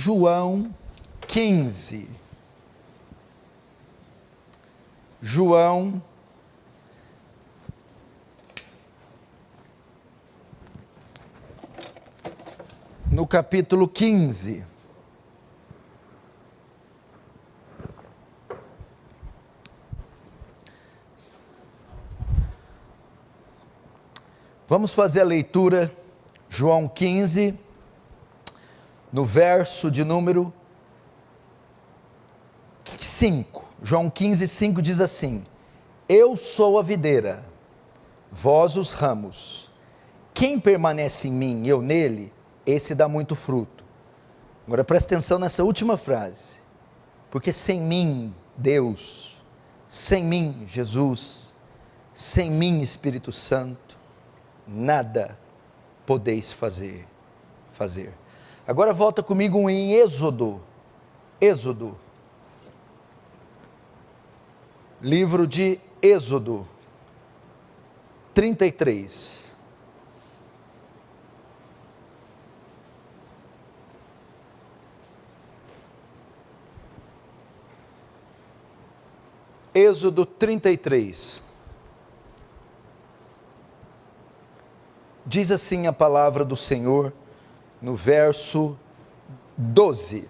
João 15. João no capítulo 15. Vamos fazer a leitura, João 15, no verso de número 5. João 15, 5 diz assim: Eu sou a videira, vós os ramos. Quem permanece em mim, eu nele, esse dá muito fruto. Agora presta atenção nessa última frase. Porque sem mim, Deus, sem mim, Jesus, sem mim, Espírito Santo, nada podeis fazer. Fazer. Agora volta comigo em Êxodo. Êxodo. Livro de Êxodo 33. Êxodo 33. Diz assim a palavra do Senhor no verso 12.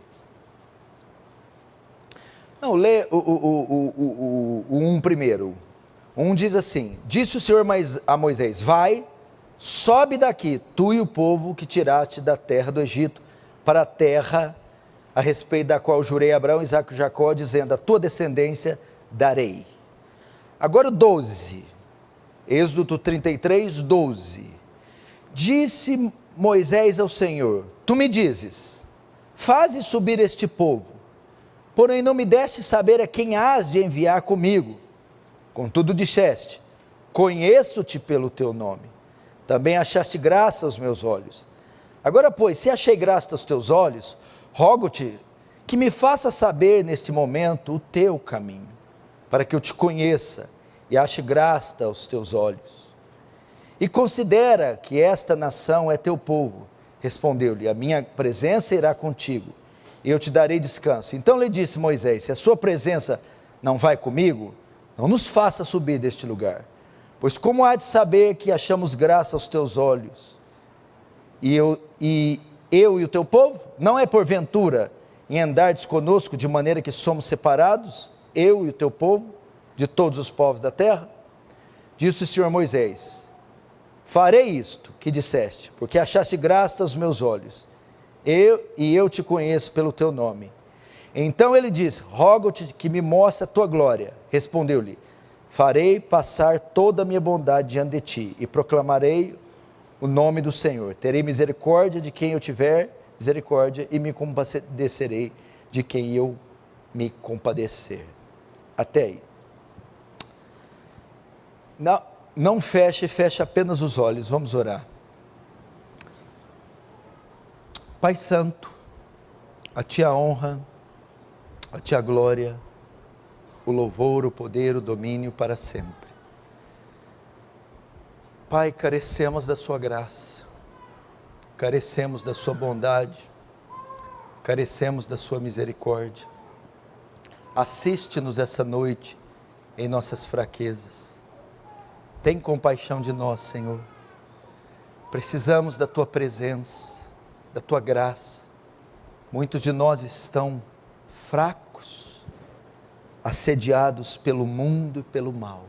Não, lê o, o, o, o, um primeiro. Um diz assim: Disse o Senhor a Moisés: Vai, sobe daqui, tu e o povo que tiraste da terra do Egito, para a terra a respeito da qual jurei a Abraão, Isaac e Jacó, dizendo: A tua descendência darei. Agora o 12, Êxodo 33, 12. Disse Moisés ao Senhor: Tu me dizes, faze subir este povo, porém não me deste saber a quem has de enviar comigo. Contudo disseste: Conheço-te pelo teu nome. Também achaste graça aos meus olhos. Agora, pois, se achei graça aos teus olhos, rogo-te que me faça saber neste momento o teu caminho para que eu te conheça e ache graça aos teus olhos. E considera que esta nação é teu povo. Respondeu-lhe: A minha presença irá contigo, e eu te darei descanso. Então lhe disse Moisés: Se a sua presença não vai comigo, não nos faça subir deste lugar. Pois como há de saber que achamos graça aos teus olhos? E eu e, eu e o teu povo? Não é porventura em andardes conosco de maneira que somos separados? eu e o teu povo, de todos os povos da terra? Disse o Senhor Moisés: Farei isto que disseste, porque achaste graça aos meus olhos, eu e eu te conheço pelo teu nome. Então ele disse: Rogo-te que me mostre a tua glória. Respondeu-lhe: Farei passar toda a minha bondade diante de ti e proclamarei o nome do Senhor. Terei misericórdia de quem eu tiver misericórdia e me compadecerei de quem eu me compadecer. Até aí. Não, não feche, feche apenas os olhos. Vamos orar. Pai Santo, a Ti a honra, a Ti a glória, o louvor, o poder, o domínio para sempre. Pai, carecemos da Sua graça, carecemos da Sua bondade, carecemos da Sua misericórdia Assiste-nos essa noite em nossas fraquezas. Tem compaixão de nós, Senhor. Precisamos da tua presença, da tua graça. Muitos de nós estão fracos, assediados pelo mundo e pelo mal,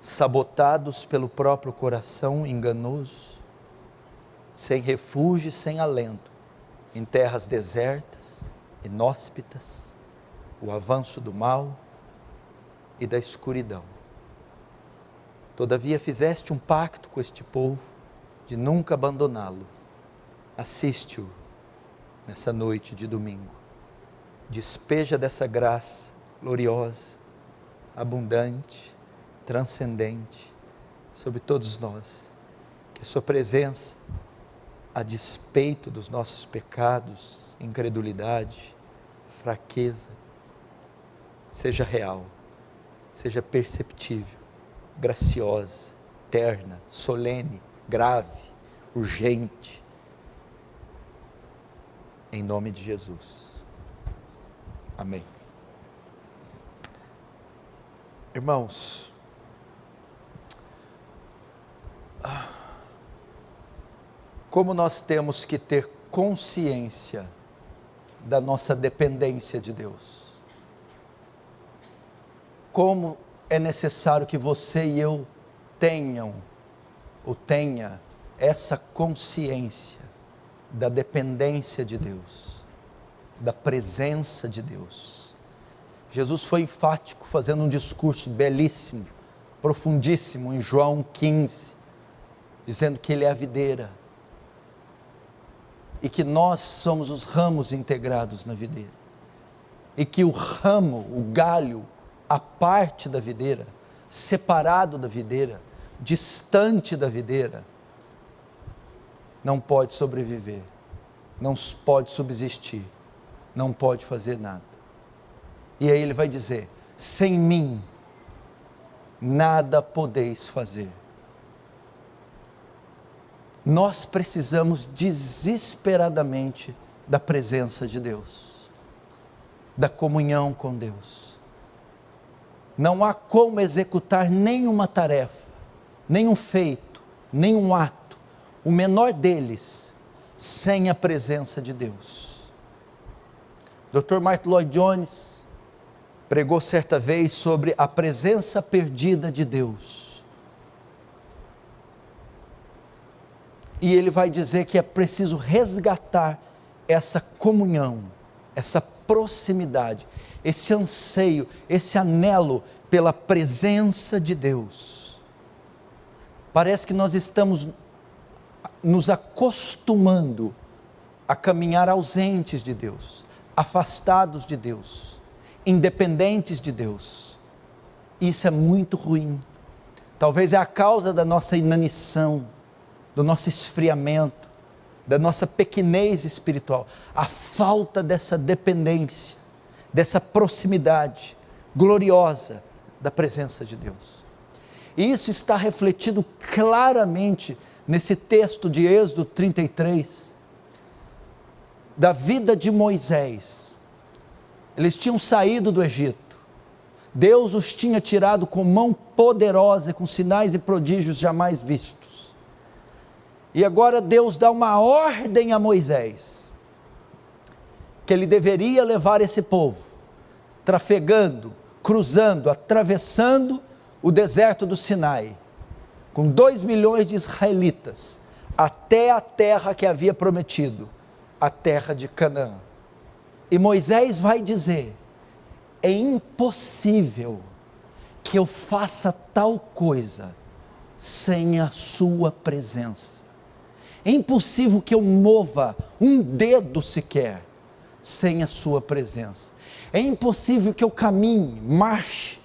sabotados pelo próprio coração enganoso, sem refúgio e sem alento, em terras desertas, inóspitas o avanço do mal e da escuridão. Todavia fizeste um pacto com este povo de nunca abandoná-lo. Assiste-o nessa noite de domingo. Despeja dessa graça gloriosa, abundante, transcendente sobre todos nós. Que a Sua presença, a despeito dos nossos pecados, incredulidade, fraqueza, seja real, seja perceptível, graciosa, terna, solene, grave, urgente. Em nome de Jesus. Amém. Irmãos, como nós temos que ter consciência da nossa dependência de Deus. Como é necessário que você e eu tenham ou tenha essa consciência da dependência de Deus, da presença de Deus. Jesus foi enfático fazendo um discurso belíssimo, profundíssimo em João 15, dizendo que ele é a videira e que nós somos os ramos integrados na videira. E que o ramo, o galho, a parte da videira, separado da videira, distante da videira, não pode sobreviver, não pode subsistir, não pode fazer nada. E aí ele vai dizer: sem mim, nada podeis fazer. Nós precisamos desesperadamente da presença de Deus, da comunhão com Deus. Não há como executar nenhuma tarefa, nenhum feito, nenhum ato, o menor deles, sem a presença de Deus. Dr. Martin Lloyd Jones pregou certa vez sobre a presença perdida de Deus e ele vai dizer que é preciso resgatar essa comunhão, essa proximidade, esse anseio, esse anelo pela presença de Deus. Parece que nós estamos nos acostumando a caminhar ausentes de Deus, afastados de Deus, independentes de Deus. Isso é muito ruim. Talvez é a causa da nossa inanição do nosso esfriamento, da nossa pequenez espiritual, a falta dessa dependência, dessa proximidade gloriosa da presença de Deus. E isso está refletido claramente nesse texto de Êxodo 33, da vida de Moisés. Eles tinham saído do Egito. Deus os tinha tirado com mão poderosa, com sinais e prodígios jamais vistos. E agora Deus dá uma ordem a Moisés, que ele deveria levar esse povo, trafegando, cruzando, atravessando o deserto do Sinai, com dois milhões de israelitas, até a terra que havia prometido, a terra de Canaã. E Moisés vai dizer: é impossível que eu faça tal coisa sem a sua presença. É impossível que eu mova um dedo sequer sem a Sua presença. É impossível que eu caminhe, marche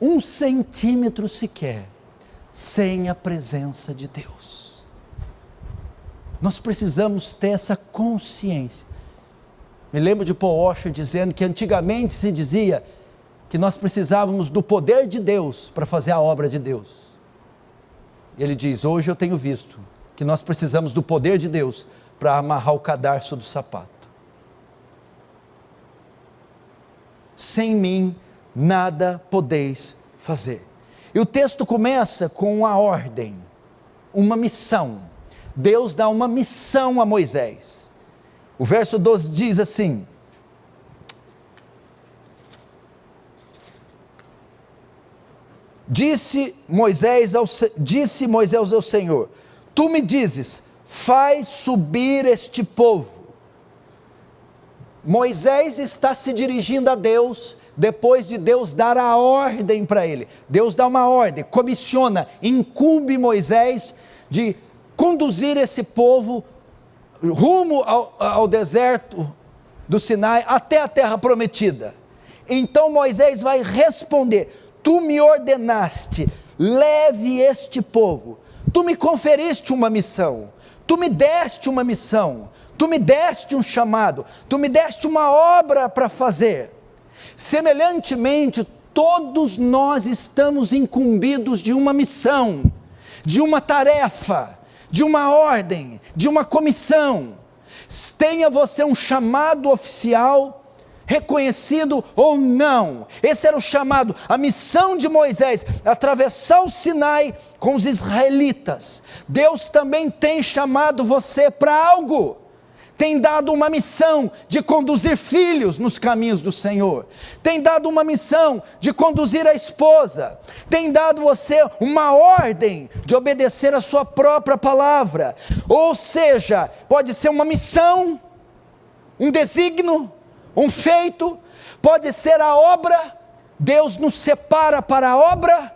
um centímetro sequer sem a presença de Deus. Nós precisamos ter essa consciência. Me lembro de Paul Washer dizendo que antigamente se dizia que nós precisávamos do poder de Deus para fazer a obra de Deus. Ele diz: Hoje eu tenho visto que nós precisamos do poder de Deus para amarrar o cadarço do sapato. Sem mim nada podeis fazer. E o texto começa com uma ordem, uma missão. Deus dá uma missão a Moisés. O verso 12 diz assim: Disse Moisés ao, disse Moisés ao Senhor: Tu me dizes, faz subir este povo. Moisés está se dirigindo a Deus depois de Deus dar a ordem para ele. Deus dá uma ordem, comissiona, incumbe Moisés de conduzir esse povo rumo ao, ao deserto do Sinai até a terra prometida. Então Moisés vai responder: Tu me ordenaste, leve este povo Tu me conferiste uma missão, tu me deste uma missão, tu me deste um chamado, tu me deste uma obra para fazer. Semelhantemente, todos nós estamos incumbidos de uma missão, de uma tarefa, de uma ordem, de uma comissão. tenha você um chamado oficial, reconhecido ou não. Esse era o chamado, a missão de Moisés, atravessar o Sinai com os israelitas. Deus também tem chamado você para algo tem dado uma missão de conduzir filhos nos caminhos do Senhor, tem dado uma missão de conduzir a esposa, tem dado você uma ordem de obedecer a sua própria palavra, ou seja, pode ser uma missão, um desígnio, um feito, pode ser a obra, Deus nos separa para a obra,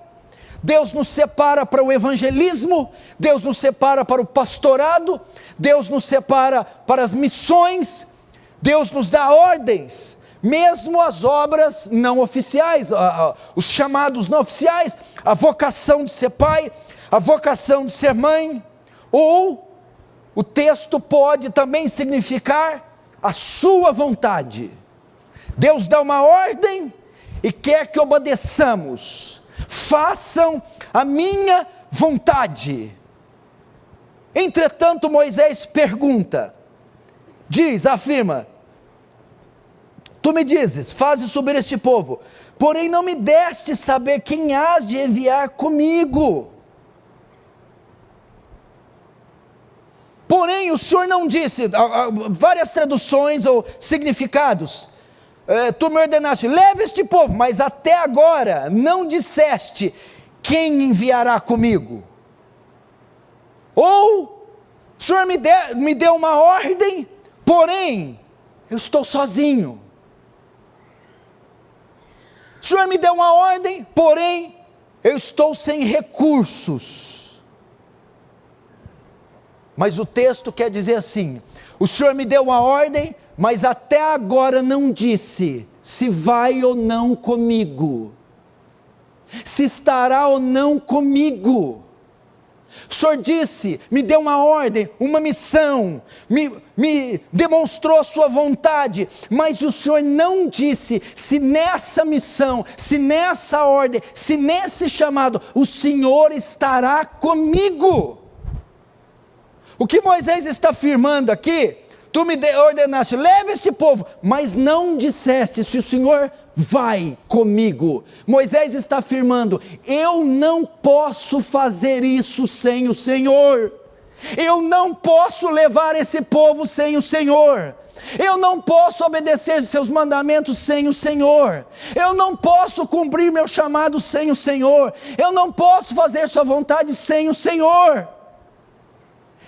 Deus nos separa para o evangelismo, Deus nos separa para o pastorado, Deus nos separa para as missões, Deus nos dá ordens, mesmo as obras não oficiais, os chamados não oficiais, a vocação de ser pai, a vocação de ser mãe, ou o texto pode também significar a sua vontade. Deus dá uma ordem e quer que obedeçamos, façam a minha vontade. Entretanto, Moisés pergunta, diz, afirma: Tu me dizes, faze subir este povo, porém não me deste saber quem has de enviar comigo. Porém, o Senhor não disse, várias traduções ou significados, é, tu me ordenaste, leve este povo, mas até agora não disseste quem enviará comigo. Ou o Senhor me, de, me deu uma ordem, porém, eu estou sozinho. O Senhor me deu uma ordem, porém, eu estou sem recursos. Mas o texto quer dizer assim: o Senhor me deu uma ordem, mas até agora não disse se vai ou não comigo, se estará ou não comigo. O Senhor disse, me deu uma ordem, uma missão, me, me demonstrou a sua vontade, mas o Senhor não disse se nessa missão, se nessa ordem, se nesse chamado, o Senhor estará comigo. O que Moisés está afirmando aqui Tu me ordenaste, leve este povo, mas não disseste se o Senhor vai comigo. Moisés está afirmando: eu não posso fazer isso sem o Senhor. Eu não posso levar esse povo sem o Senhor. Eu não posso obedecer seus mandamentos sem o Senhor. Eu não posso cumprir meu chamado sem o Senhor. Eu não posso fazer sua vontade sem o Senhor.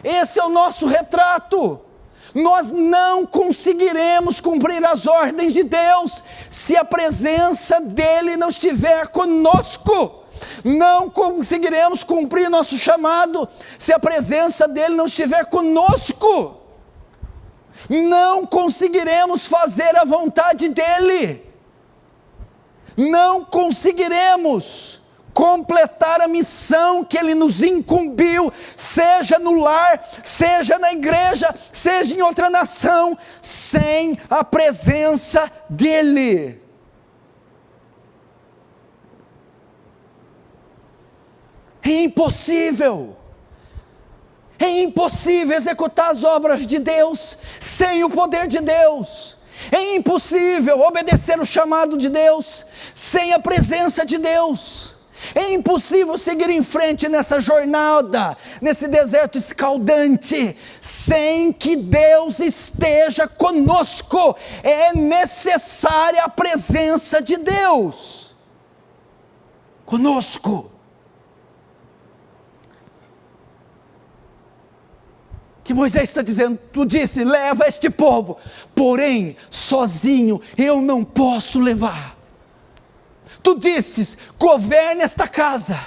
Esse é o nosso retrato nós não conseguiremos cumprir as ordens de Deus se a presença dEle não estiver conosco. Não conseguiremos cumprir nosso chamado se a presença dEle não estiver conosco. Não conseguiremos fazer a vontade dEle. Não conseguiremos completar a missão que Ele nos incumbiu, seja no lar, seja na igreja, seja em outra nação, sem a presença dEle. É impossível. É impossível executar as obras de Deus sem o poder de Deus. É impossível obedecer o chamado de Deus sem a presença de Deus. É impossível seguir em frente nessa jornada, nesse deserto escaldante, sem que Deus esteja conosco. É necessária a presença de Deus conosco. que Moisés está dizendo: Tu disse, leva este povo, porém, sozinho eu não posso levar. Tu distes: governe esta casa,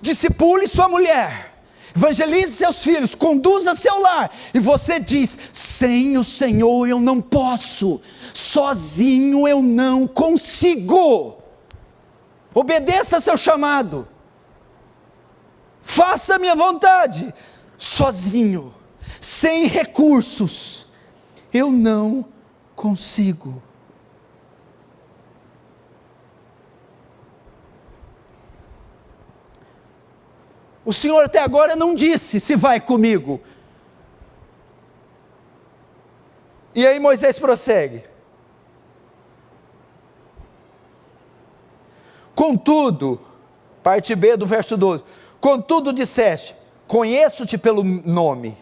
discipule sua mulher, evangelize seus filhos, conduza seu lar. E você diz: sem o Senhor eu não posso, sozinho eu não consigo. Obedeça seu chamado, faça a minha vontade, sozinho, sem recursos, eu não consigo. O Senhor até agora não disse se vai comigo. E aí Moisés prossegue. Contudo, parte B do verso 12: Contudo disseste: Conheço-te pelo nome,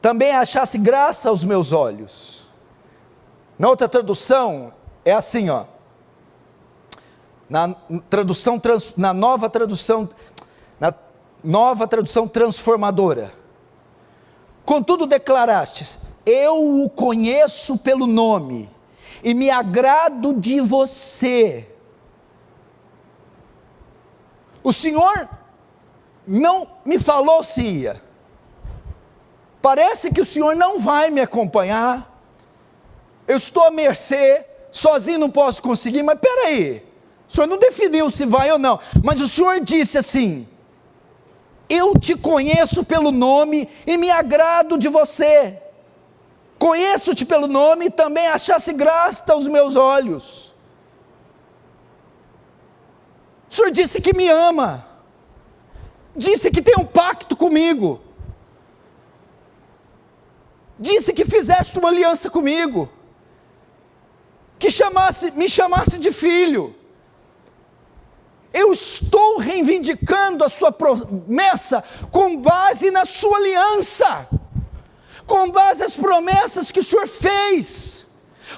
também achasse graça aos meus olhos. Na outra tradução, é assim, ó. Na tradução, na nova tradução, nova tradução transformadora. Contudo declarastes: Eu o conheço pelo nome e me agrado de você. O Senhor não me falou se ia. Parece que o Senhor não vai me acompanhar. Eu estou à mercê, sozinho não posso conseguir, mas peraí, o Senhor não definiu se vai ou não, mas o Senhor disse assim: Eu te conheço pelo nome e me agrado de você. Conheço-te pelo nome e também achasse graça aos meus olhos. O Senhor disse que me ama, disse que tem um pacto comigo, disse que fizeste uma aliança comigo, que chamasse, me chamasse de filho. Eu estou reivindicando a sua promessa com base na sua aliança, com base nas promessas que o Senhor fez.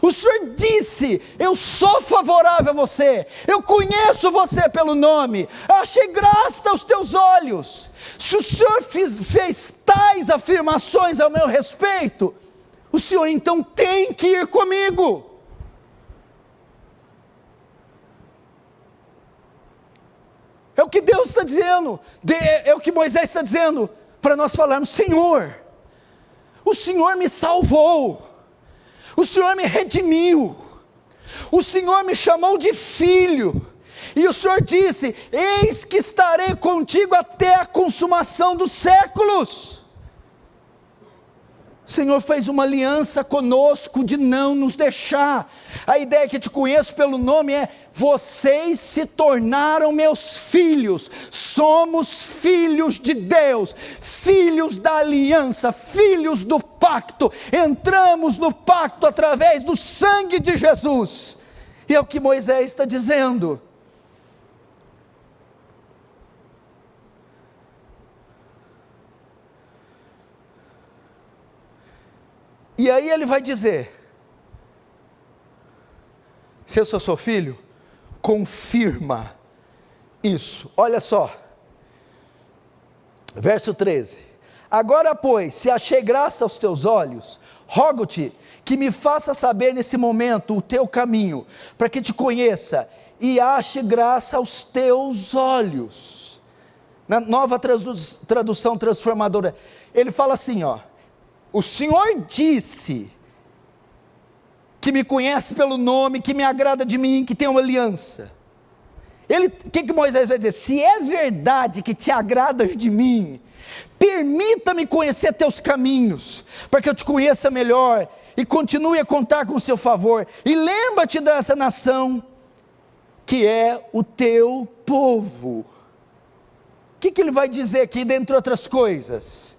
O Senhor disse: Eu sou favorável a você, eu conheço você pelo nome, achei graça aos teus olhos. Se o Senhor fiz, fez tais afirmações ao meu respeito, o Senhor então tem que ir comigo. É o que Deus está dizendo, é o que Moisés está dizendo, para nós falarmos: Senhor, o Senhor me salvou o Senhor me redimiu, o Senhor me chamou de filho, e o Senhor disse: Eis que estarei contigo até a consumação dos séculos. O Senhor fez uma aliança conosco de não nos deixar. A ideia que te conheço pelo nome é: vocês se tornaram meus filhos, somos filhos de Deus, filhos da aliança, filhos do pacto. Entramos no pacto através do sangue de Jesus. E é o que Moisés está dizendo. E aí ele vai dizer: se eu sou seu filho, confirma isso. Olha só, verso 13: Agora, pois, se achei graça aos teus olhos, rogo-te que me faça saber nesse momento o teu caminho, para que te conheça e ache graça aos teus olhos. Na nova tradução transformadora, ele fala assim, ó o Senhor disse que me conhece pelo nome, que me agrada de mim, que tem uma aliança. Ele, o que, que Moisés vai dizer? Se é verdade que te agradas de mim, permita-me conhecer teus caminhos, para que eu te conheça melhor e continue a contar com o seu favor. E lembra-te dessa nação que é o teu povo. O que, que ele vai dizer aqui, dentre outras coisas?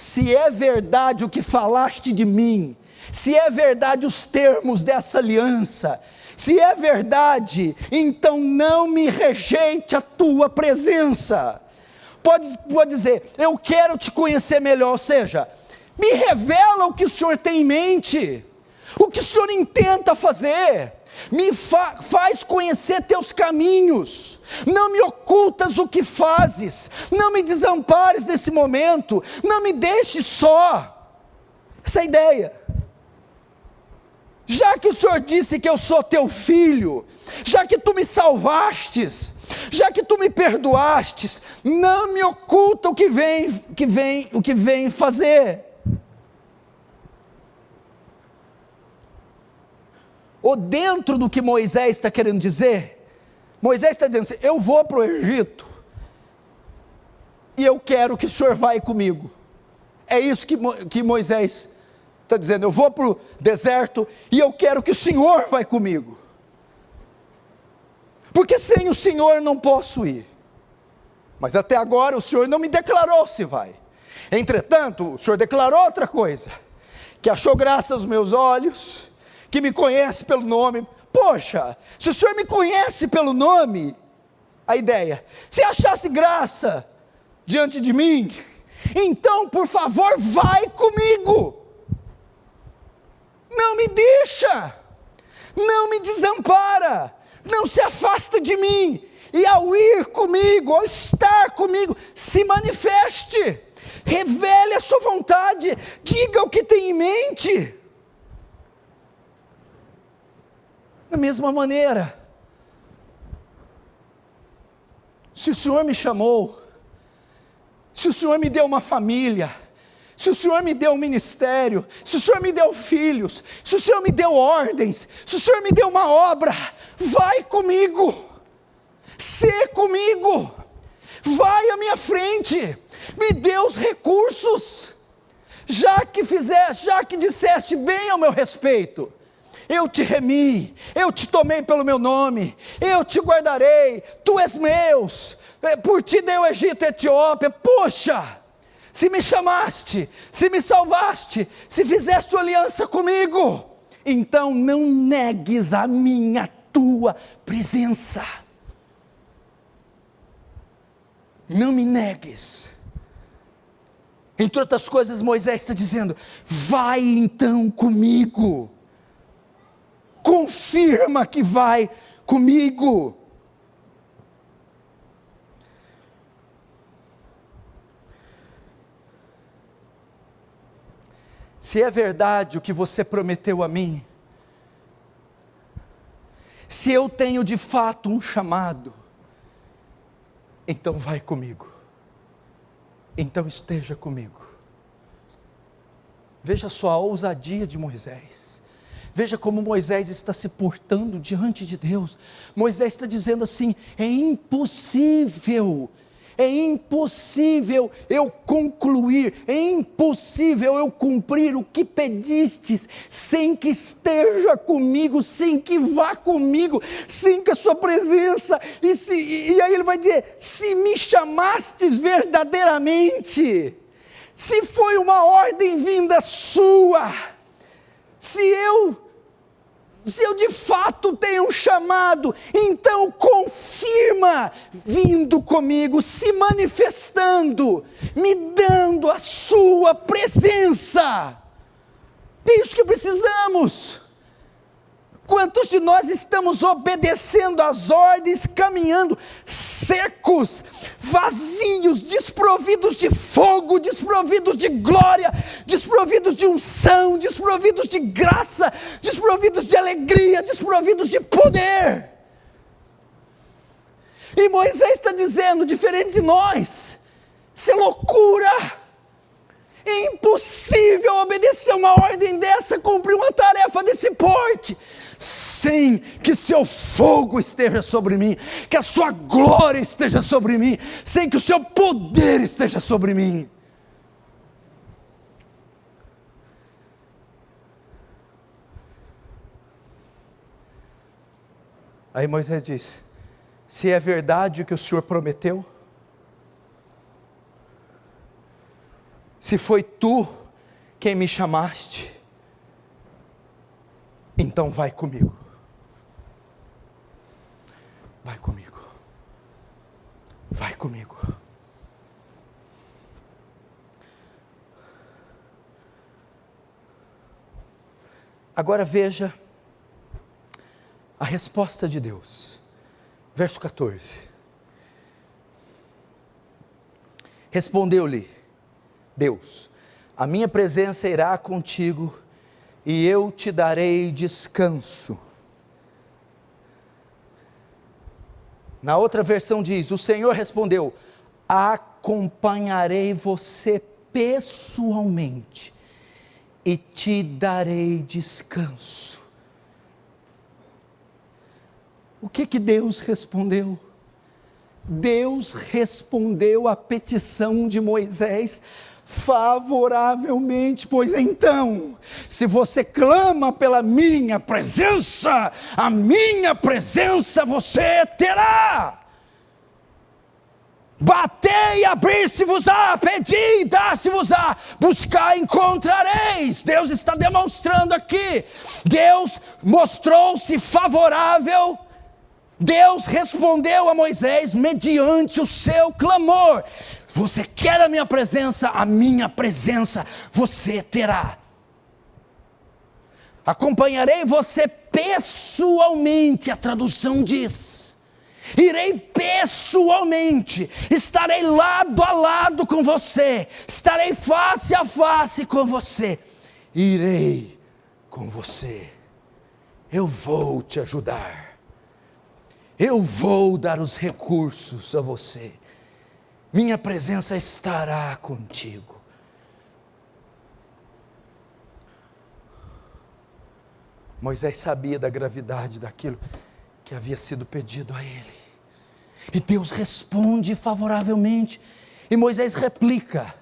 se é verdade o que falaste de mim, se é verdade os termos dessa aliança, se é verdade, então não me rejeite a tua presença. Pode, pode dizer, eu quero te conhecer melhor, ou seja, me revela o que o Senhor tem em mente, o que o Senhor intenta fazer me fa faz conhecer teus caminhos, não me ocultas o que fazes, não me desampares nesse momento, não me deixes só. Essa é a ideia. Já que o Senhor disse que eu sou teu filho, já que tu me salvastes, já que tu me perdoastes, não me oculta o que vem, que vem, o que vem fazer. ou dentro do que Moisés está querendo dizer, Moisés está dizendo assim: eu vou para o Egito e eu quero que o senhor vá comigo. É isso que, que Moisés está dizendo: eu vou para o deserto e eu quero que o senhor vá comigo. Porque sem o senhor não posso ir. Mas até agora o senhor não me declarou se vai. Entretanto, o senhor declarou outra coisa que achou graça aos meus olhos, que me conhece pelo nome. Poxa, se o Senhor me conhece pelo nome, a ideia, se achasse graça diante de mim, então, por favor, vai comigo. Não me deixa, não me desampara, não se afasta de mim, e ao ir comigo, ao estar comigo, se manifeste, revele a sua vontade, diga o que tem em mente. Da mesma maneira, se o Senhor me chamou, se o Senhor me deu uma família, se o Senhor me deu um ministério, se o Senhor me deu filhos, se o Senhor me deu ordens, se o Senhor me deu uma obra, vai comigo, ser comigo, vai à minha frente, me dê os recursos, já que fizeste, já que disseste bem ao meu respeito, eu te remi, eu te tomei pelo meu nome, eu te guardarei, tu és meus, é, por ti dei o Egito e Etiópia, puxa, se me chamaste, se me salvaste, se fizeste aliança comigo, então não negues a minha tua presença. Não me negues. Entre outras coisas, Moisés está dizendo: vai então comigo, confirma que vai comigo. Se é verdade o que você prometeu a mim, se eu tenho de fato um chamado, então vai comigo, então esteja comigo. Veja só a ousadia de Moisés, veja como Moisés está se portando diante de Deus. Moisés está dizendo assim: é impossível é impossível eu concluir, é impossível eu cumprir o que pedistes, sem que esteja comigo, sem que vá comigo, sem que a sua presença, e, se, e aí ele vai dizer: se me chamastes verdadeiramente, se foi uma ordem vinda sua, se eu se eu de fato tenho um chamado, então confirma vindo comigo, se manifestando, me dando a sua presença. É isso que precisamos. Quantos de nós estamos obedecendo às ordens, caminhando secos, vazios, desprovidos de fogo, desprovidos de glória, desprovidos de unção, desprovidos de graça, desprovidos de alegria, desprovidos de poder? E Moisés está dizendo, diferente de nós, isso é loucura. É impossível obedecer uma ordem dessa, cumprir uma tarefa desse porte sem que seu fogo esteja sobre mim, que a sua glória esteja sobre mim, sem que o seu poder esteja sobre mim. Aí Moisés diz: Se é verdade o que o Senhor prometeu, se foi tu quem me chamaste, então vai comigo. Vai comigo. Vai comigo. Agora veja a resposta de Deus. Verso 14. Respondeu-lhe Deus: A minha presença irá contigo e eu te darei descanso. Na outra versão diz: O Senhor respondeu: Acompanharei você pessoalmente e te darei descanso. O que que Deus respondeu? Deus respondeu à petição de Moisés favoravelmente, pois então, se você clama pela minha presença, a minha presença você terá. Batei, abrir-se-vos-á, pedi, dar-se-vos-á, buscar, encontrareis. Deus está demonstrando aqui. Deus mostrou-se favorável. Deus respondeu a Moisés mediante o seu clamor. Você quer a minha presença? A minha presença você terá. Acompanharei você pessoalmente, a tradução diz. Irei pessoalmente, estarei lado a lado com você, estarei face a face com você, irei com você, eu vou te ajudar, eu vou dar os recursos a você, minha presença estará contigo. Moisés sabia da gravidade daquilo que havia sido pedido a ele. E Deus responde favoravelmente. E Moisés replica.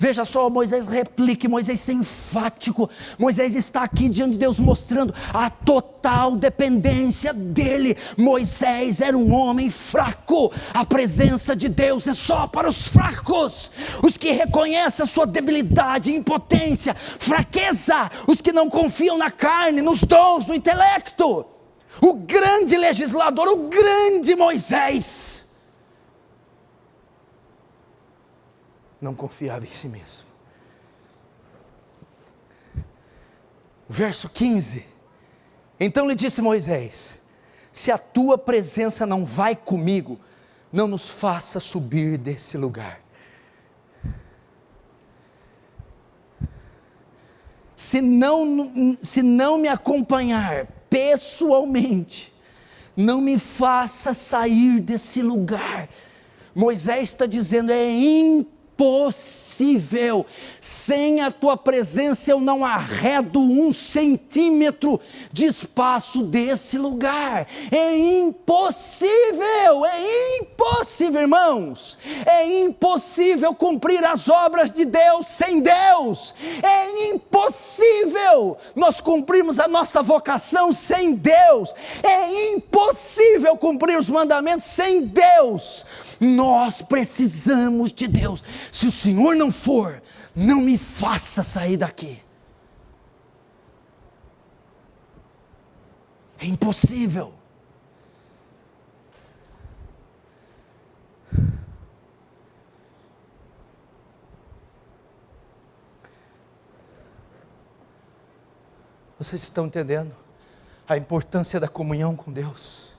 Veja só, Moisés replica, Moisés é enfático. Moisés está aqui diante de Deus mostrando a total dependência dele. Moisés era um homem fraco. A presença de Deus é só para os fracos, os que reconhecem a sua debilidade, impotência, fraqueza, os que não confiam na carne, nos dons, no intelecto o grande legislador, o grande Moisés, não confiava em si mesmo. Verso 15: Então lhe disse Moisés: Se a tua presença não vai comigo, não nos faça subir desse lugar. Se não, se não me acompanhar, pessoalmente, não me faça sair desse lugar. Moisés está dizendo: é impossível impossível. Sem a tua presença eu não arredo um centímetro de espaço desse lugar. É impossível, é impossível, irmãos. É impossível cumprir as obras de Deus sem Deus. É impossível nós cumprirmos a nossa vocação sem Deus. É impossível cumprir os mandamentos sem Deus. Nós precisamos de Deus. Se o Senhor não for, não me faça sair daqui. É impossível. Vocês estão entendendo a importância da comunhão com Deus?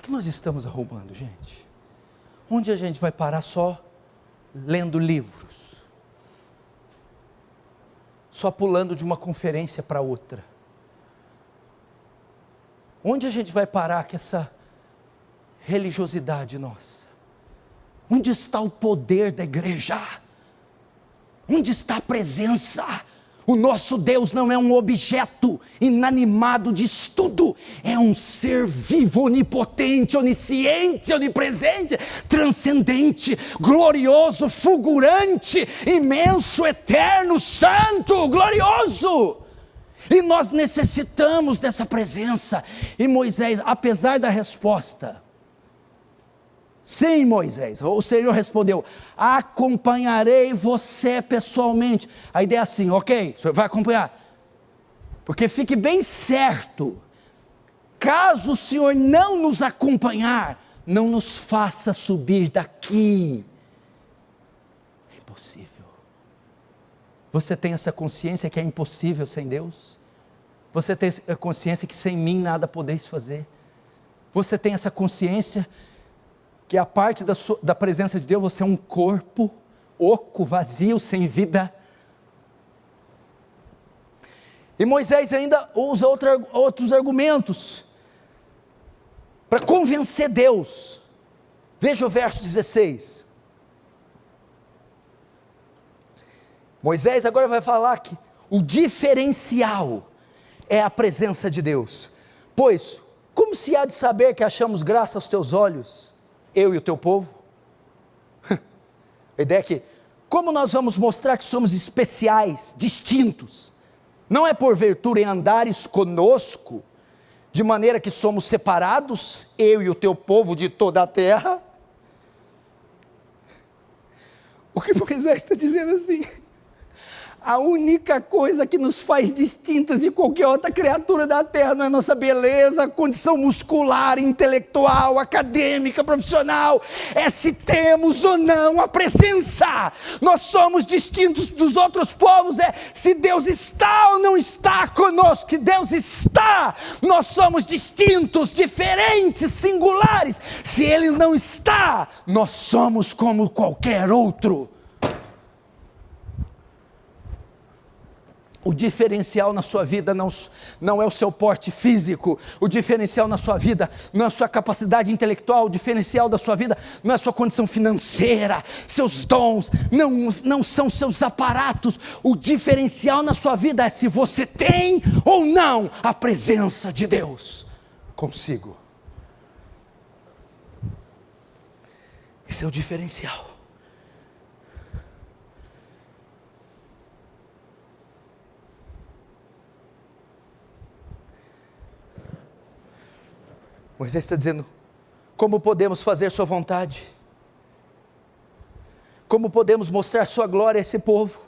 que, que nós estamos arrumando, gente? Onde a gente vai parar só lendo livros? Só pulando de uma conferência para outra? Onde a gente vai parar com essa religiosidade nossa? Onde está o poder da igreja? Onde está a presença? O nosso Deus não é um objeto inanimado de estudo, é um ser vivo, onipotente, onisciente, onipresente, transcendente, glorioso, fulgurante, imenso, eterno, santo, glorioso. E nós necessitamos dessa presença. E Moisés, apesar da resposta, Sim, Moisés. O Senhor respondeu: acompanharei você pessoalmente. A ideia é assim, ok, o senhor vai acompanhar. Porque fique bem certo, caso o Senhor não nos acompanhar, não nos faça subir daqui. É impossível. Você tem essa consciência que é impossível sem Deus? Você tem a consciência que sem mim nada podeis fazer? Você tem essa consciência que a parte da, sua, da presença de Deus você é um corpo oco, vazio, sem vida. E Moisés ainda usa outros argumentos para convencer Deus. Veja o verso 16. Moisés agora vai falar que o diferencial é a presença de Deus. Pois, como se há de saber que achamos graça aos teus olhos? Eu e o teu povo? A ideia é que, como nós vamos mostrar que somos especiais, distintos, não é por virtude em andares conosco, de maneira que somos separados, eu e o teu povo de toda a terra. O que Moisés está dizendo assim? A única coisa que nos faz distintas de qualquer outra criatura da terra não é nossa beleza, condição muscular, intelectual, acadêmica, profissional, é se temos ou não a presença. Nós somos distintos dos outros povos, é se Deus está ou não está conosco, que Deus está. Nós somos distintos, diferentes, singulares. Se Ele não está, nós somos como qualquer outro. O diferencial na sua vida não, não é o seu porte físico, o diferencial na sua vida não é a sua capacidade intelectual, o diferencial da sua vida não é a sua condição financeira, seus dons, não, não são seus aparatos. O diferencial na sua vida é se você tem ou não a presença de Deus consigo. Esse é o diferencial. Moisés está dizendo: como podemos fazer Sua vontade? Como podemos mostrar Sua glória a esse povo?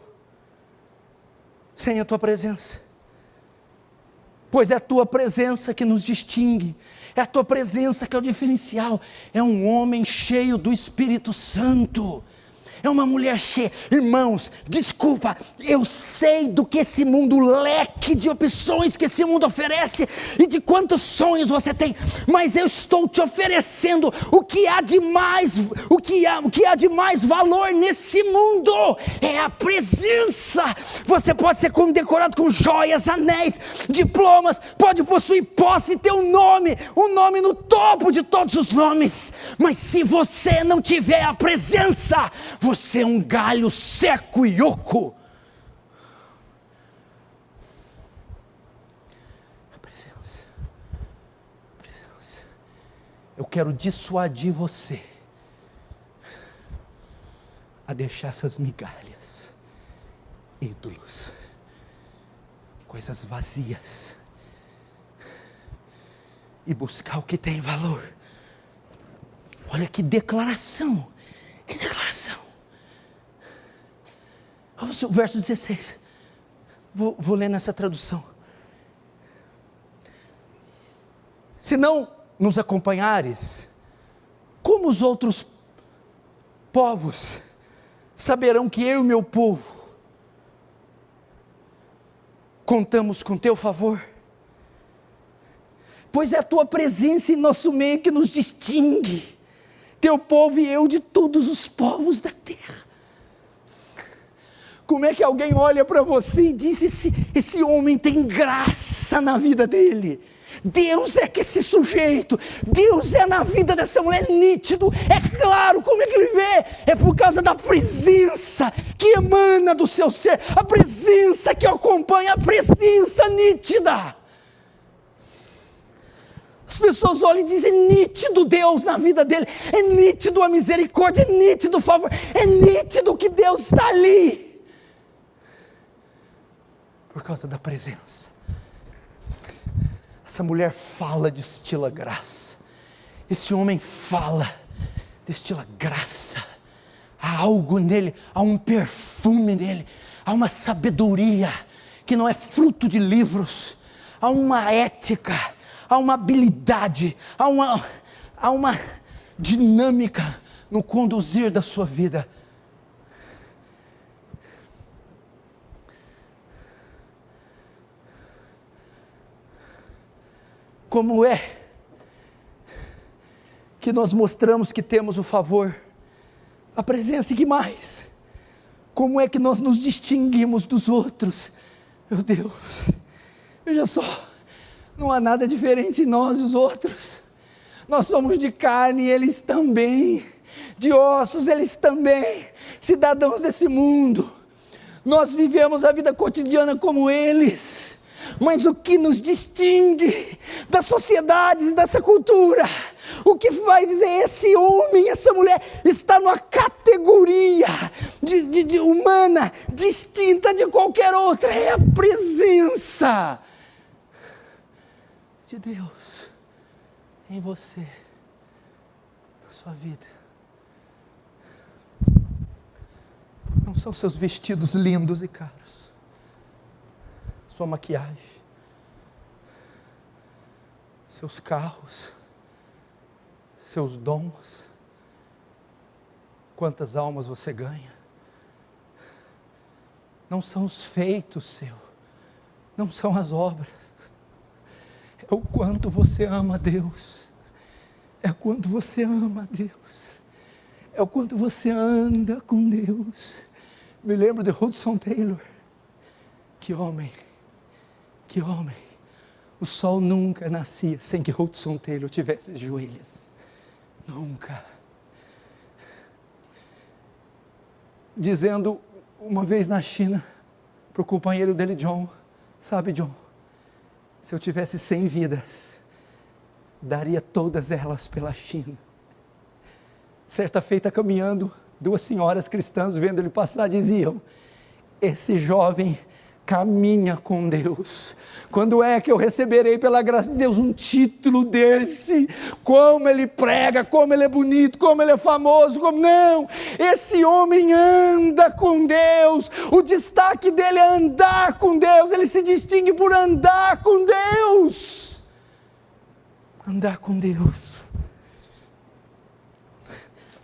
Sem a Tua presença. Pois é a Tua presença que nos distingue, é a Tua presença que é o diferencial. É um homem cheio do Espírito Santo é uma mulher cheia. Irmãos, desculpa, eu sei do que esse mundo, leque de opções que esse mundo oferece e de quantos sonhos você tem, mas eu estou te oferecendo o que há de mais, o que há, o que há de mais valor nesse mundo é a presença. Você pode ser condecorado com joias, anéis, diplomas, pode possuir posse e ter um nome, um nome no topo de todos os nomes, mas se você não tiver a presença, você você é um galho seco e oco. A presença, a presença. Eu quero dissuadir você a deixar essas migalhas, ídolos, coisas vazias, e buscar o que tem valor. Olha que declaração, que declaração o verso 16. Vou, vou ler nessa tradução. Se não nos acompanhares, como os outros povos saberão que eu e meu povo contamos com teu favor? Pois é a tua presença em nosso meio que nos distingue, teu povo e eu de todos os povos da terra. Como é que alguém olha para você e diz: esse, esse homem tem graça na vida dele? Deus é que esse sujeito, Deus é na vida dessa mulher nítido, é claro como é que ele vê, é por causa da presença que emana do seu ser, a presença que acompanha, a presença nítida. As pessoas olham e dizem: é nítido Deus na vida dele, é nítido a misericórdia, é nítido o favor, é nítido que Deus está ali por causa da presença. Essa mulher fala, destila graça. Esse homem fala, destila graça. Há algo nele, há um perfume nele, há uma sabedoria que não é fruto de livros, há uma ética, há uma habilidade, há uma, há uma dinâmica no conduzir da sua vida Como é que nós mostramos que temos o favor? A presença e que mais? Como é que nós nos distinguimos dos outros? Meu Deus, veja só, não há nada diferente em nós e os outros. Nós somos de carne e eles também, de ossos eles também, cidadãos desse mundo. Nós vivemos a vida cotidiana como eles. Mas o que nos distingue das sociedades, dessa cultura, o que faz é esse homem, essa mulher, está numa categoria de, de, de humana distinta de qualquer outra, é a presença de Deus em você, na sua vida. Não são seus vestidos lindos e caros, sua maquiagem, seus carros, seus dons, quantas almas você ganha. Não são os feitos seus, não são as obras, é o quanto você ama a Deus, é o quanto você ama a Deus, é o quanto você anda com Deus. Me lembro de Hudson Taylor, que homem, que homem. O sol nunca nascia sem que Hudson Taylor tivesse joelhas. Nunca. Dizendo uma vez na China para o companheiro dele, John: Sabe, John, se eu tivesse cem vidas, daria todas elas pela China. Certa feita caminhando, duas senhoras cristãs vendo ele passar diziam: Esse jovem caminha com Deus. Quando é que eu receberei, pela graça de Deus, um título desse? Como ele prega, como ele é bonito, como ele é famoso, como não! Esse homem anda com Deus. O destaque dele é andar com Deus. Ele se distingue por andar com Deus. Andar com Deus.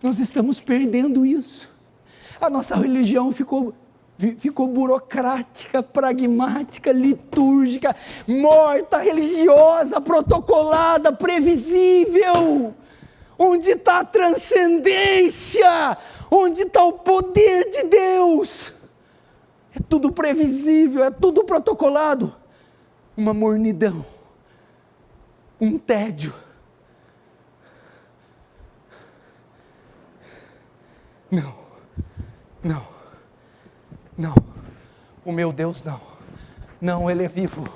Nós estamos perdendo isso. A nossa religião ficou ficou burocrática, pragmática, litúrgica, morta, religiosa, protocolada, previsível. Onde está a transcendência? Onde está o poder de Deus? É tudo previsível, é tudo protocolado. Uma mornidão, um tédio. Não, não. Não, o meu Deus não. Não, Ele é vivo.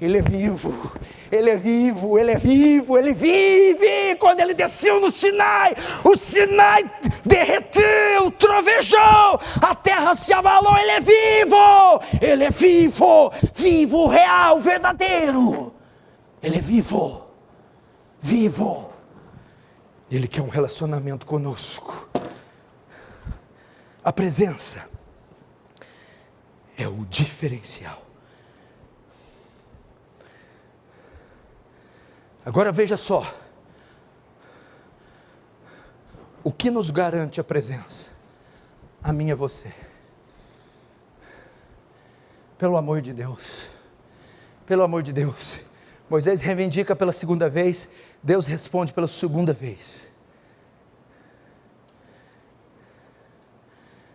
Ele é vivo, Ele é vivo, Ele é vivo, Ele vive. Quando Ele desceu no Sinai, o Sinai derreteu, trovejou, a terra se abalou. Ele é vivo, Ele é vivo, vivo, real, verdadeiro. Ele é vivo, vivo. Ele quer um relacionamento conosco. A presença é o diferencial. Agora veja só. O que nos garante a presença? A minha você. Pelo amor de Deus. Pelo amor de Deus. Moisés reivindica pela segunda vez, Deus responde pela segunda vez.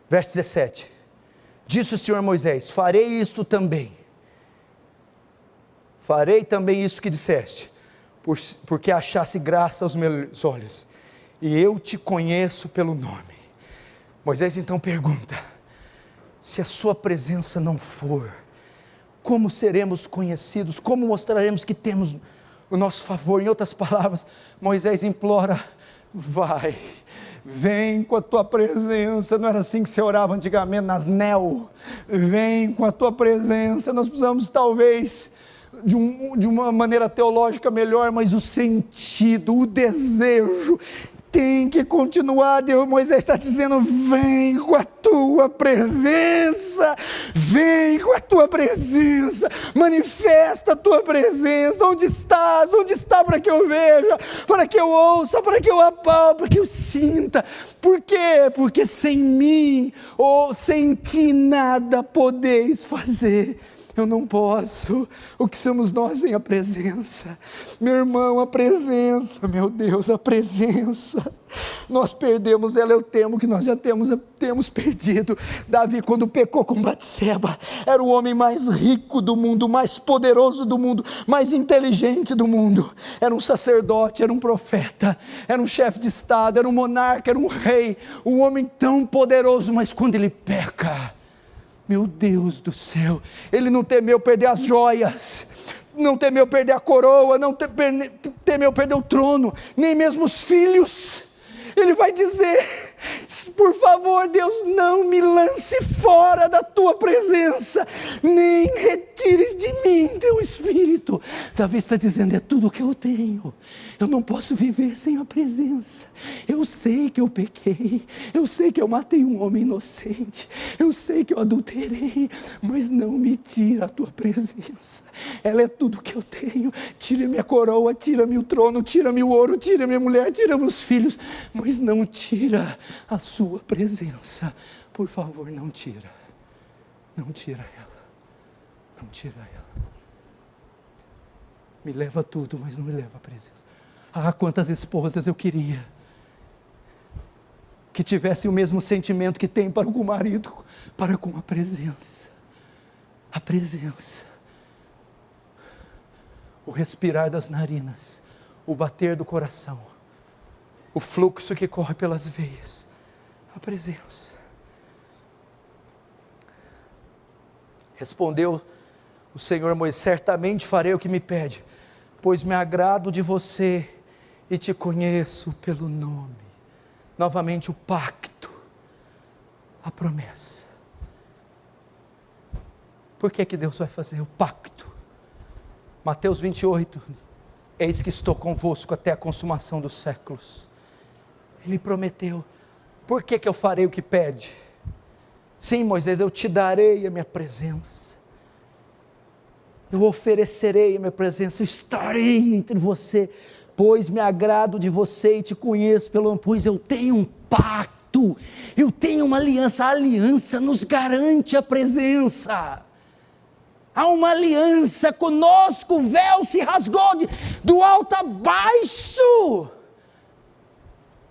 Verso 17. Disse o Senhor Moisés: Farei isto também. Farei também isso que disseste, porque achasse graça aos meus olhos, e eu te conheço pelo nome. Moisés então pergunta: se a sua presença não for, como seremos conhecidos? Como mostraremos que temos o nosso favor? Em outras palavras, Moisés implora: vai Vem com a tua presença. Não era assim que você orava antigamente nas NEL. Vem com a tua presença. Nós precisamos, talvez, de, um, de uma maneira teológica melhor, mas o sentido, o desejo tem que continuar. Deus, Moisés está dizendo: vem com a tua presença, vem com a tua presença, manifesta a tua presença. Onde estás? Onde está para que eu veja, para que eu ouça, para que eu apalpe, para que eu sinta? Por quê? Porque sem mim ou sem ti nada podeis fazer eu não posso. O que somos nós sem a presença? Meu irmão, a presença, meu Deus, a presença. Nós perdemos ela, eu temo que nós já temos, temos perdido. Davi, quando pecou com Batseba, era o homem mais rico do mundo, mais poderoso do mundo, mais inteligente do mundo. Era um sacerdote, era um profeta, era um chefe de estado, era um monarca, era um rei, um homem tão poderoso, mas quando ele peca, meu Deus do céu, ele não temeu perder as joias, não temeu perder a coroa, não temeu perder o trono, nem mesmo os filhos. Ele vai dizer: por favor, Deus, não me lance fora da tua presença, nem retires de mim teu espírito. Davi está dizendo: é tudo o que eu tenho. Eu não posso viver sem a presença. Eu sei que eu pequei. Eu sei que eu matei um homem inocente. Eu sei que eu adulterei. Mas não me tira a tua presença. Ela é tudo que eu tenho. Tira minha coroa, tira-me o trono, tira-me o ouro, tira minha mulher, tira meus filhos. Mas não tira a sua presença. Por favor, não tira. Não tira ela. Não tira ela. Me leva tudo, mas não me leva a presença. Ah, quantas esposas eu queria que tivessem o mesmo sentimento que tem para com o marido, para com a presença. A presença. O respirar das narinas, o bater do coração, o fluxo que corre pelas veias. A presença. Respondeu o Senhor Moisés: Certamente farei o que me pede, pois me agrado de você e te conheço pelo nome. Novamente o pacto, a promessa. Por que, que Deus vai fazer o pacto? Mateus 28, eis que estou convosco até a consumação dos séculos. Ele prometeu, por que, que eu farei o que pede? Sim, Moisés, eu te darei a minha presença eu oferecerei a minha presença, eu estarei entre você, pois me agrado de você e te conheço pelo pois eu tenho um pacto, eu tenho uma aliança, a aliança nos garante a presença. Há uma aliança conosco, o véu se rasgou de, do alto a baixo.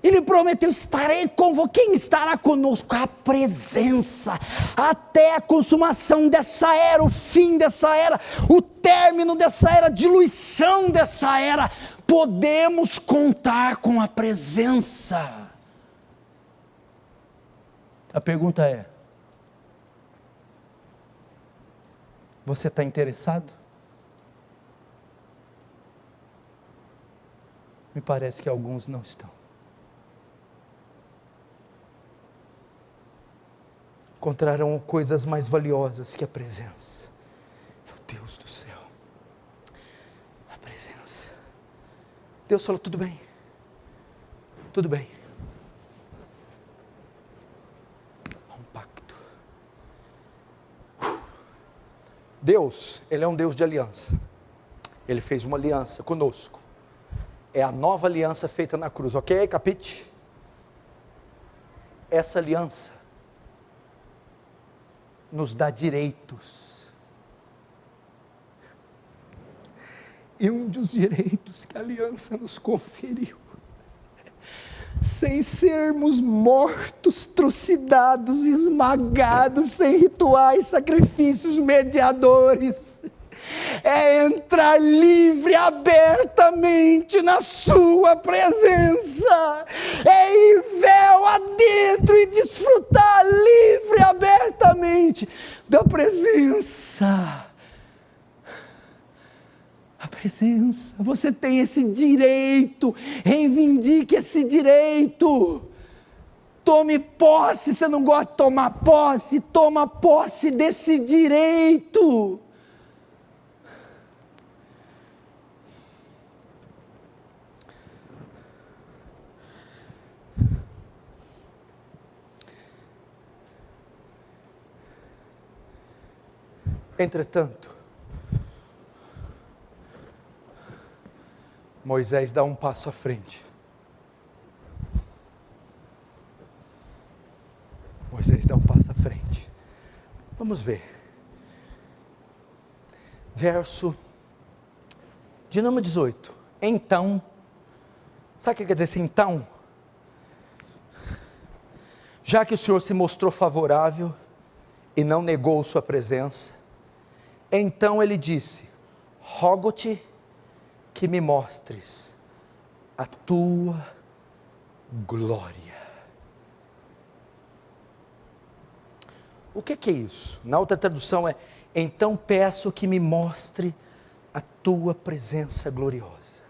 Ele prometeu: estarei com você. Quem estará conosco? A presença, até a consumação dessa era, o fim dessa era, o término dessa era, a diluição dessa era. Podemos contar com a presença. A pergunta é: você está interessado? Me parece que alguns não estão. Encontrarão coisas mais valiosas que a presença. Meu Deus do céu. A presença. Deus falou: tudo bem. Tudo bem. Há um pacto. Deus, Ele é um Deus de aliança. Ele fez uma aliança conosco. É a nova aliança feita na cruz, ok? Capite? Essa aliança nos dá direitos. E um dos direitos que a aliança nos conferiu, sem sermos mortos, trucidados, esmagados, sem rituais, sacrifícios mediadores, é entrar livre, abertamente na Sua presença, é ir véu adentro e desfrutar livre, abertamente da presença. A presença, você tem esse direito, reivindique esse direito. Tome posse, você não gosta de tomar posse, toma posse desse direito. Entretanto, Moisés dá um passo à frente. Moisés dá um passo à frente. Vamos ver. Verso de número 18. Então, sabe o que quer dizer assim, então? Já que o Senhor se mostrou favorável e não negou sua presença, então ele disse: Rogo-te que me mostres a tua glória. O que, que é isso? Na outra tradução é: Então peço que me mostre a tua presença gloriosa.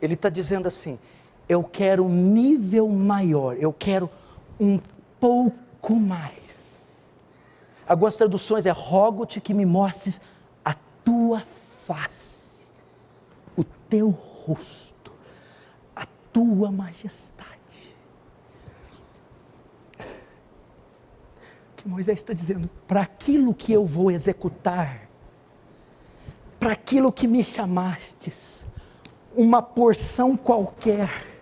Ele está dizendo assim: Eu quero um nível maior, eu quero um pouco mais Algumas traduções é rogo-te que me mostres a tua face, o teu rosto, a tua majestade. Que Moisés está dizendo: para aquilo que eu vou executar, para aquilo que me chamastes, uma porção qualquer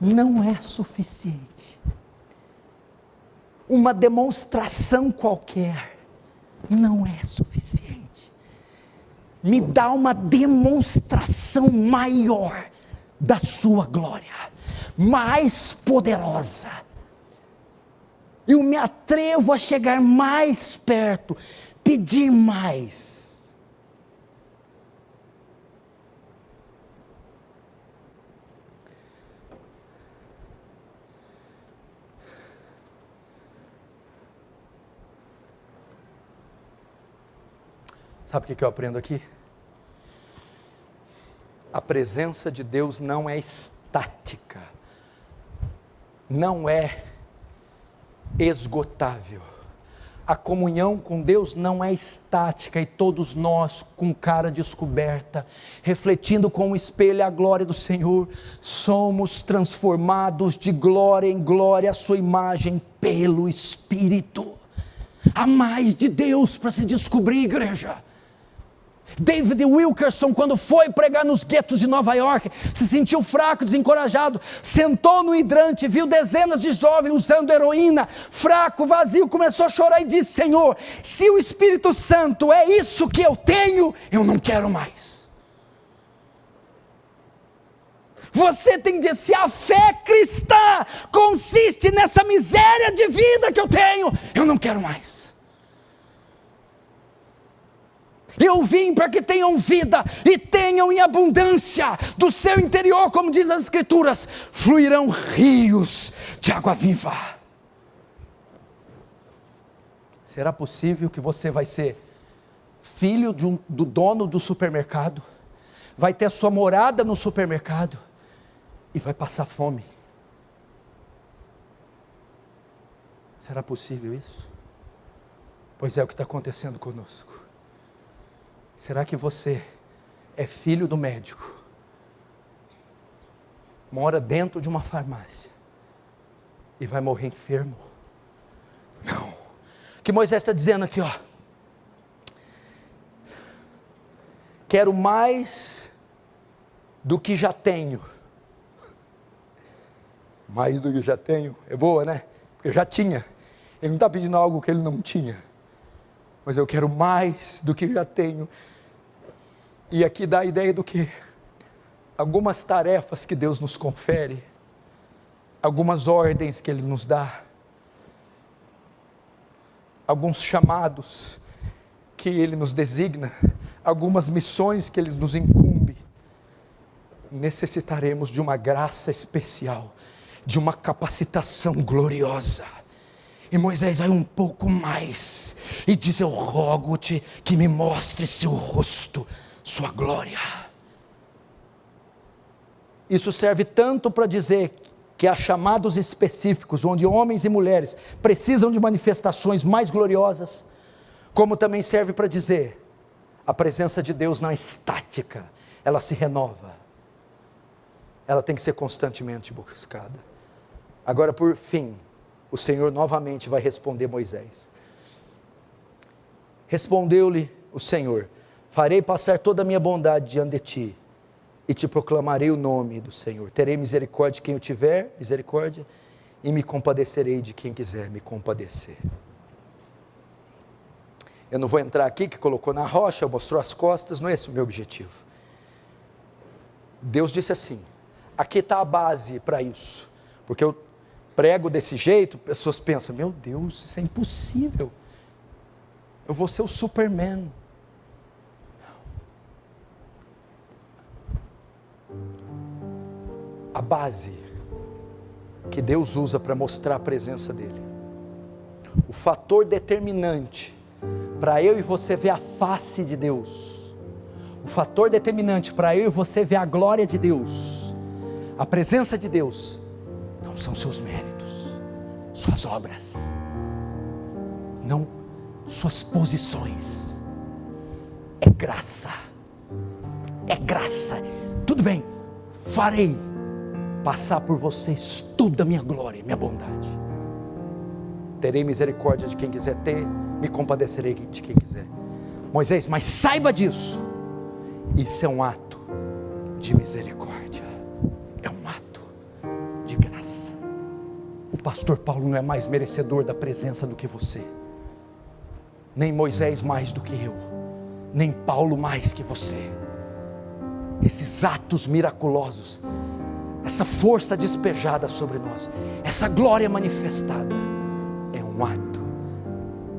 não é suficiente. Uma demonstração qualquer não é suficiente. Me dá uma demonstração maior da sua glória, mais poderosa. Eu me atrevo a chegar mais perto, pedir mais Sabe o que eu aprendo aqui? A presença de Deus não é estática, não é esgotável. A comunhão com Deus não é estática e todos nós, com cara descoberta, refletindo com o espelho a glória do Senhor, somos transformados de glória em glória, a Sua imagem, pelo Espírito. Há mais de Deus para se descobrir, igreja. David Wilkerson, quando foi pregar nos guetos de Nova York, se sentiu fraco, desencorajado, sentou no hidrante, viu dezenas de jovens usando heroína, fraco, vazio, começou a chorar e disse: Senhor, se o Espírito Santo é isso que eu tenho, eu não quero mais. Você tem que dizer: se a fé cristã consiste nessa miséria de vida que eu tenho, eu não quero mais. Eu vim para que tenham vida e tenham em abundância. Do seu interior, como diz as Escrituras, fluirão rios de água viva. Será possível que você vai ser filho um, do dono do supermercado, vai ter sua morada no supermercado e vai passar fome? Será possível isso? Pois é o que está acontecendo conosco. Será que você é filho do médico? Mora dentro de uma farmácia e vai morrer enfermo? Não. O que Moisés está dizendo aqui, ó. Quero mais do que já tenho. Mais do que já tenho. É boa, né? Porque eu já tinha. Ele não está pedindo algo que ele não tinha mas eu quero mais do que já tenho. E aqui dá a ideia do que algumas tarefas que Deus nos confere, algumas ordens que Ele nos dá, alguns chamados que Ele nos designa, algumas missões que Ele nos incumbe. Necessitaremos de uma graça especial, de uma capacitação gloriosa e Moisés vai um pouco mais e diz: Eu rogo-te que me mostre seu rosto, sua glória. Isso serve tanto para dizer que há chamados específicos, onde homens e mulheres precisam de manifestações mais gloriosas, como também serve para dizer: a presença de Deus não é estática, ela se renova, ela tem que ser constantemente buscada. Agora, por fim, o Senhor novamente vai responder Moisés. Respondeu-lhe o Senhor: Farei passar toda a minha bondade diante de ti, e te proclamarei o nome do Senhor. Terei misericórdia de quem eu tiver misericórdia, e me compadecerei de quem quiser me compadecer. Eu não vou entrar aqui, que colocou na rocha, mostrou as costas, não é esse o meu objetivo. Deus disse assim: aqui está a base para isso, porque eu prego desse jeito, pessoas pensam: meu Deus, isso é impossível. Eu vou ser o Superman. A base que Deus usa para mostrar a presença dEle, o fator determinante para eu e você ver a face de Deus, o fator determinante para eu e você ver a glória de Deus, a presença de Deus, não são seus méritos, suas obras, não suas posições. É graça, é graça. Tudo bem, farei passar por vocês toda a minha glória, minha bondade. Terei misericórdia de quem quiser ter, me compadecerei de quem quiser. Moisés, mas saiba disso. Isso é um ato de misericórdia. É um ato de graça. O pastor Paulo não é mais merecedor da presença do que você. Nem Moisés mais do que eu. Nem Paulo mais que você. Esses atos miraculosos, essa força despejada sobre nós, essa glória manifestada, é um ato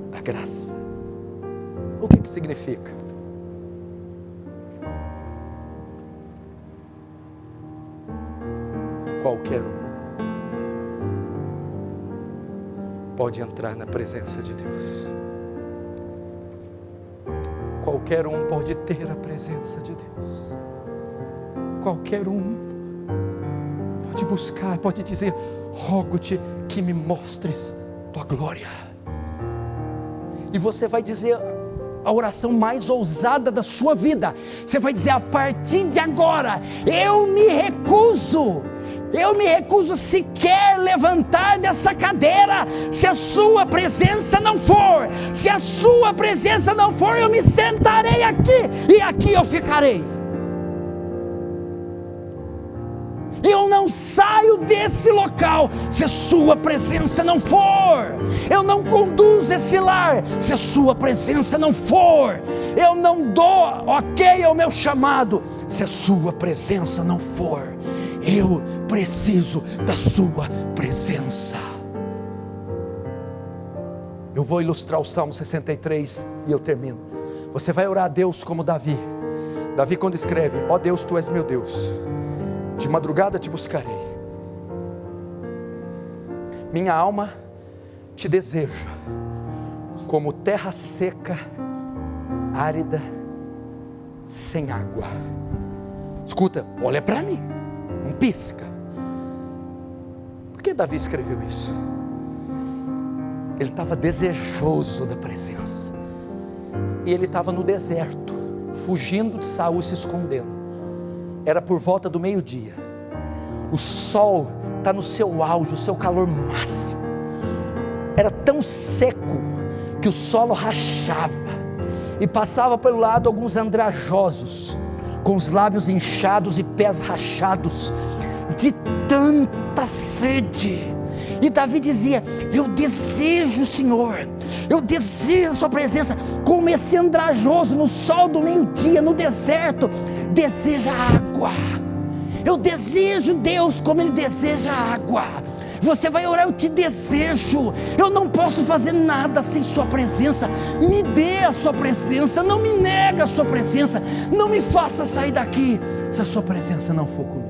da graça. O que, que significa? Qualquer um pode entrar na presença de Deus. Qualquer um pode ter a presença de Deus. Qualquer um pode buscar, pode dizer: rogo-te que me mostres tua glória. E você vai dizer a oração mais ousada da sua vida. Você vai dizer: a partir de agora, eu me recuso. Eu me recuso sequer levantar dessa cadeira, se a Sua presença não for, se a Sua presença não for, eu me sentarei aqui e aqui eu ficarei. Eu não saio desse local se a Sua presença não for. Eu não conduzo esse lar se a Sua presença não for. Eu não dou ok ao meu chamado se a Sua presença não for. Eu preciso da Sua presença. Eu vou ilustrar o Salmo 63 e eu termino. Você vai orar a Deus como Davi. Davi, quando escreve: Ó oh Deus, tu és meu Deus de madrugada te buscarei. Minha alma te deseja, como terra seca, árida, sem água. Escuta, olha para mim, não pisca. Que Davi escreveu isso? Ele estava desejoso da presença. E ele estava no deserto, fugindo de Saul, se escondendo era por volta do meio-dia. O sol está no seu auge, o seu calor máximo. Era tão seco que o solo rachava e passava pelo lado alguns andrajosos, com os lábios inchados e pés rachados, de sede. E Davi dizia: Eu desejo, Senhor, eu desejo a Sua presença, como esse andrajoso no sol do meio-dia, no deserto, deseja água. Eu desejo Deus como Ele deseja água. Você vai orar, eu te desejo. Eu não posso fazer nada sem Sua presença. Me dê a Sua presença. Não me nega a Sua presença. Não me faça sair daqui se a Sua presença não for comigo.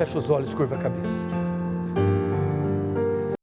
Fecha os olhos, curva a cabeça.